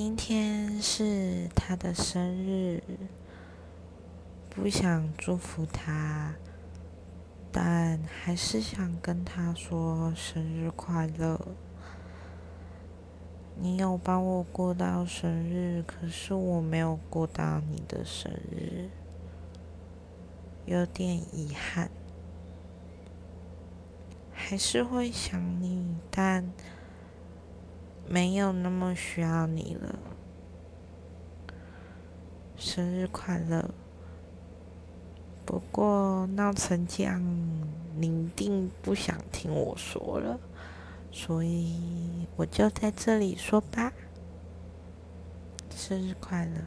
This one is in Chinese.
今天是他的生日，不想祝福他，但还是想跟他说生日快乐。你有帮我过到生日，可是我没有过到你的生日，有点遗憾。还是会想你，但没有那么需要你了。生日快乐！不过闹成这样，你一定不想听我说了，所以我就在这里说吧。生日快乐！